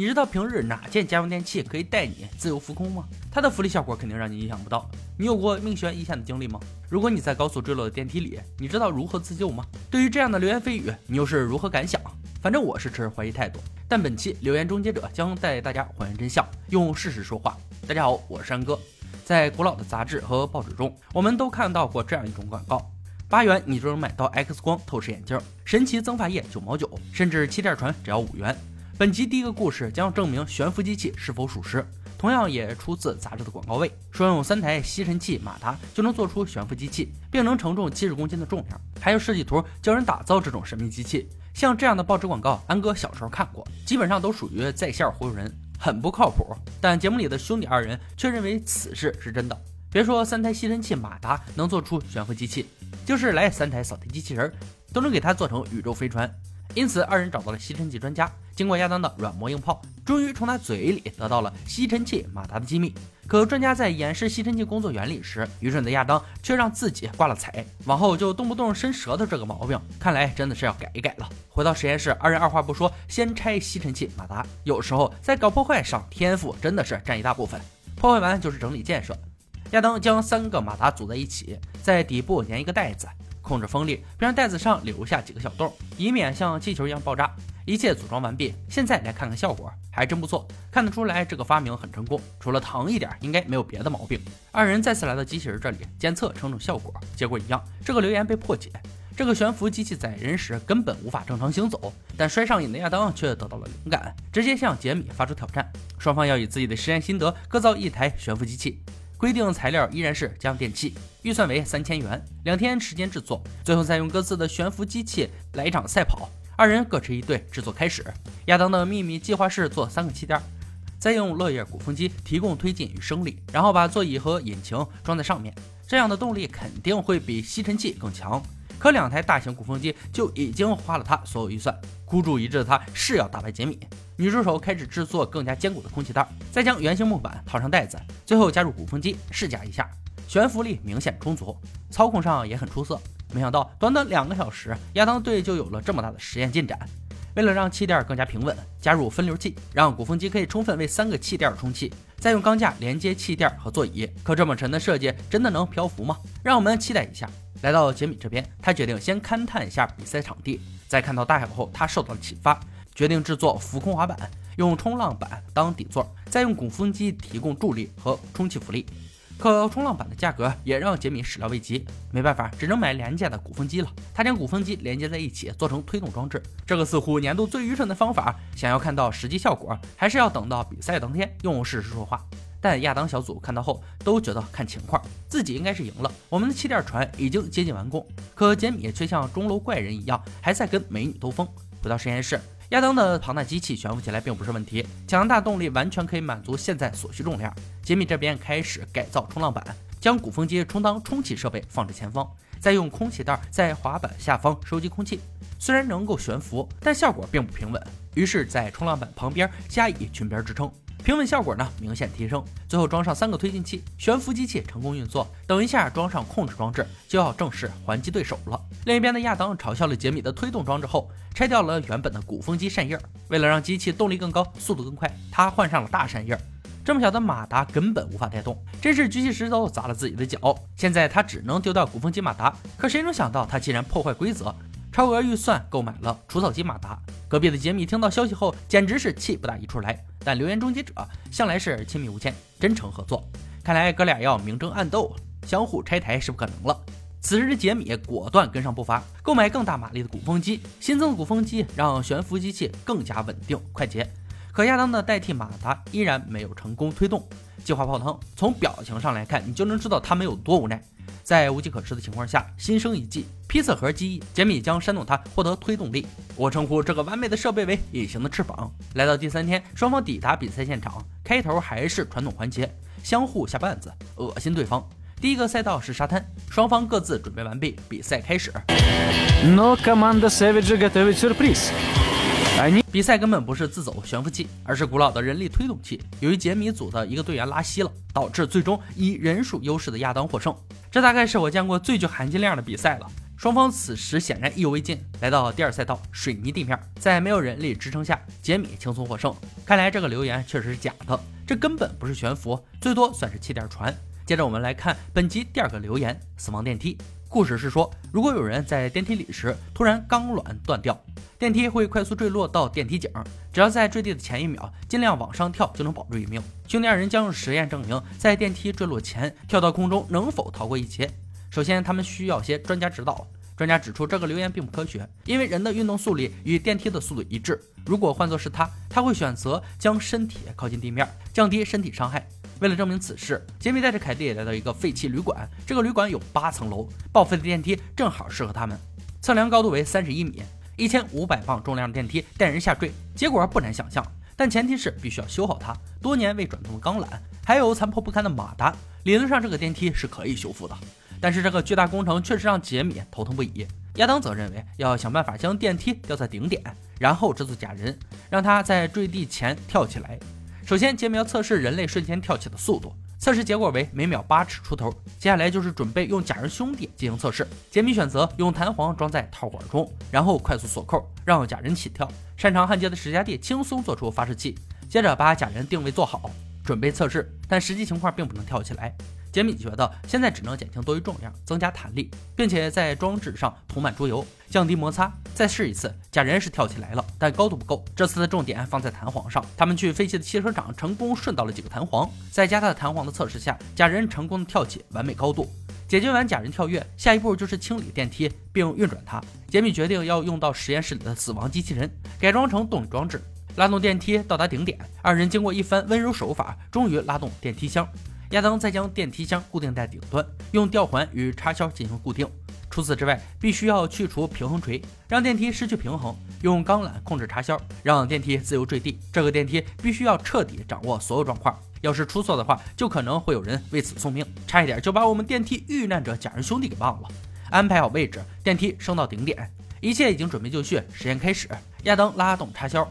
你知道平日哪件家用电器可以带你自由浮空吗？它的浮力效果肯定让你意想不到。你有过命悬一线的经历吗？如果你在高速坠落的电梯里，你知道如何自救吗？对于这样的流言蜚语，你又是如何感想？反正我是持怀疑态度。但本期留言终结者将带大家还原真相，用事实说话。大家好，我是山哥。在古老的杂志和报纸中，我们都看到过这样一种广告。八元你就能买到 X 光透视眼镜，神奇增发液九毛九，甚至气垫船只要五元。本集第一个故事将要证明悬浮机器是否属实，同样也出自杂志的广告位，说用三台吸尘器马达就能做出悬浮机器，并能承重七十公斤的重量。还有设计图教人打造这种神秘机器。像这样的报纸广告，安哥小时候看过，基本上都属于在线忽悠人，很不靠谱。但节目里的兄弟二人却认为此事是真的。别说三台吸尘器马达能做出悬浮机器。就是来三台扫地机器人，都能给它做成宇宙飞船。因此，二人找到了吸尘器专家，经过亚当的软磨硬泡，终于从他嘴里得到了吸尘器马达的机密。可专家在演示吸尘器工作原理时，愚蠢的亚当却让自己挂了彩，往后就动不动伸舌头这个毛病，看来真的是要改一改了。回到实验室，二人二话不说，先拆吸尘器马达。有时候在搞破坏上，天赋真的是占一大部分。破坏完就是整理建设。亚当将三个马达组在一起，在底部粘一个袋子，控制风力，并让袋子上留下几个小洞，以免像气球一样爆炸。一切组装完毕，现在来看看效果，还真不错。看得出来这个发明很成功，除了疼一点，应该没有别的毛病。二人再次来到机器人这里监测称重效果，结果一样，这个留言被破解。这个悬浮机器载人时根本无法正常行走，但摔上瘾的亚当却得到了灵感，直接向杰米发出挑战，双方要以自己的实验心得各造一台悬浮机器。规定材料依然是家用电器，预算为三千元，两天时间制作，最后再用各自的悬浮机器来一场赛跑。二人各持一队，制作开始。亚当的秘密计划是做三个气垫，再用落叶鼓风机提供推进与升力，然后把座椅和引擎装在上面，这样的动力肯定会比吸尘器更强。可两台大型鼓风机就已经花了他所有预算，孤注一掷的他是要打败杰米。女助手开始制作更加坚固的空气袋，再将圆形木板套上袋子，最后加入鼓风机试驾一下，悬浮力明显充足，操控上也很出色。没想到短短两个小时，亚当队就有了这么大的实验进展。为了让气垫更加平稳，加入分流器，让鼓风机可以充分为三个气垫充气，再用钢架连接气垫和座椅。可这么沉的设计真的能漂浮吗？让我们期待一下。来到杰米这边，他决定先勘探一下比赛场地。在看到大海后，他受到了启发，决定制作浮空滑板，用冲浪板当底座，再用鼓风机提供助力和充气浮力。可冲浪板的价格也让杰米始料未及，没办法，只能买廉价的鼓风机了。他将鼓风机连接在一起，做成推动装置。这个似乎年度最愚蠢的方法，想要看到实际效果，还是要等到比赛当天用事实说话。但亚当小组看到后都觉得看情况，自己应该是赢了。我们的气垫船已经接近完工，可杰米却像钟楼怪人一样，还在跟美女兜风。回到实验室。亚当的庞大机器悬浮起来并不是问题，强大动力完全可以满足现在所需重量。杰米这边开始改造冲浪板，将鼓风机充当充气设备放置前方，再用空气袋在滑板下方收集空气。虽然能够悬浮，但效果并不平稳。于是，在冲浪板旁边加以裙边支撑。平稳效果呢明显提升，最后装上三个推进器，悬浮机器成功运作。等一下装上控制装置，就要正式还击对手了。另一边的亚当嘲笑了杰米的推动装置后，拆掉了原本的鼓风机扇叶。为了让机器动力更高、速度更快，他换上了大扇叶。这么小的马达根本无法带动，真是举起石头砸了自己的脚。现在他只能丢掉鼓风机马达，可谁能想到他竟然破坏规则，超额预算购买了除草机马达。隔壁的杰米听到消息后，简直是气不打一处来。但留言终结者向来是亲密无间、真诚合作，看来哥俩要明争暗斗，相互拆台是不可能了。此时的杰米果断跟上步伐，购买更大马力的鼓风机。新增的鼓风机让悬浮机器更加稳定快捷。可亚当的代替马达依然没有成功推动，计划泡汤。从表情上来看，你就能知道他们有多无奈。在无计可施的情况下，心生一计，披色核机翼，杰米将煽动他获得推动力。我称呼这个完美的设备为隐形的翅膀。来到第三天，双方抵达比赛现场，开头还是传统环节，相互下绊子，恶心对方。第一个赛道是沙滩，双方各自准备完毕，比赛开始。而你比赛根本不是自走悬浮器，而是古老的人力推动器。由于杰米组的一个队员拉稀了，导致最终以人数优势的亚当获胜。这大概是我见过最具含金量的比赛了。双方此时显然意犹未尽，来到第二赛道水泥地面，在没有人力支撑下，杰米轻松获胜。看来这个留言确实是假的，这根本不是悬浮，最多算是气垫船。接着我们来看本集第二个留言：死亡电梯。故事是说，如果有人在电梯里时突然钢缆断掉，电梯会快速坠落到电梯井，只要在坠地的前一秒尽量往上跳，就能保住一命。兄弟二人将用实验证明，在电梯坠落前跳到空中能否逃过一劫。首先，他们需要些专家指导。专家指出，这个留言并不科学，因为人的运动速率与电梯的速度一致。如果换作是他，他会选择将身体靠近地面，降低身体伤害。为了证明此事，杰米带着凯蒂来到一个废弃旅馆。这个旅馆有八层楼，报废的电梯正好适合他们。测量高度为三十一米，一千五百磅重量的电梯带人下坠，结果不难想象。但前提是必须要修好它。多年未转动的钢缆，还有残破不堪的马达，理论上这个电梯是可以修复的。但是这个巨大工程确实让杰米头疼不已。亚当则认为要想办法将电梯吊在顶点，然后制作假人，让他在坠地前跳起来。首先，杰米要测试人类瞬间跳起的速度，测试结果为每秒八尺出头。接下来就是准备用假人兄弟进行测试。杰米选择用弹簧装在套管中，然后快速锁扣，让假人起跳。擅长焊接的史嘉蒂轻松做出发射器，接着把假人定位做好，准备测试。但实际情况并不能跳起来。杰米觉得现在只能减轻多余重量，增加弹力，并且在装置上涂满猪油，降低摩擦。再试一次，假人是跳起来了，但高度不够。这次的重点放在弹簧上。他们去废弃的汽车厂，成功顺到了几个弹簧。在加大弹簧的测试下，假人成功的跳起完美高度。解决完假人跳跃，下一步就是清理电梯并运转它。杰米决定要用到实验室里的死亡机器人，改装成动力装置，拉动电梯到达顶点。二人经过一番温柔手法，终于拉动电梯箱。亚当再将电梯箱固定在顶端，用吊环与插销进行固定。除此之外，必须要去除平衡锤，让电梯失去平衡；用钢缆控制插销，让电梯自由坠地。这个电梯必须要彻底掌握所有状况，要是出错的话，就可能会有人为此送命。差一点就把我们电梯遇难者假人兄弟给忘了。安排好位置，电梯升到顶点，一切已经准备就绪，实验开始。亚当拉动插销。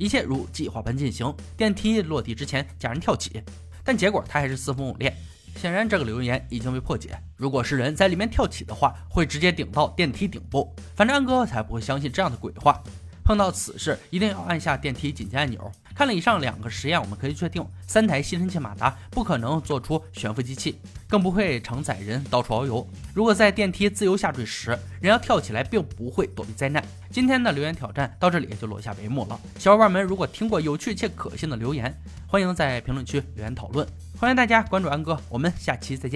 一切如计划般进行。电梯落地之前，假人跳起，但结果他还是四分五裂。显然，这个留言已经被破解。如果是人在里面跳起的话，会直接顶到电梯顶部。反正安哥才不会相信这样的鬼话。碰到此事，一定要按下电梯紧急按钮。看了以上两个实验，我们可以确定，三台吸尘器马达不可能做出悬浮机器，更不会承载人到处遨游。如果在电梯自由下坠时，人要跳起来，并不会躲避灾难。今天的留言挑战到这里也就落下帷幕了。小伙伴们，如果听过有趣且可信的留言，欢迎在评论区留言讨论。欢迎大家关注安哥，我们下期再见。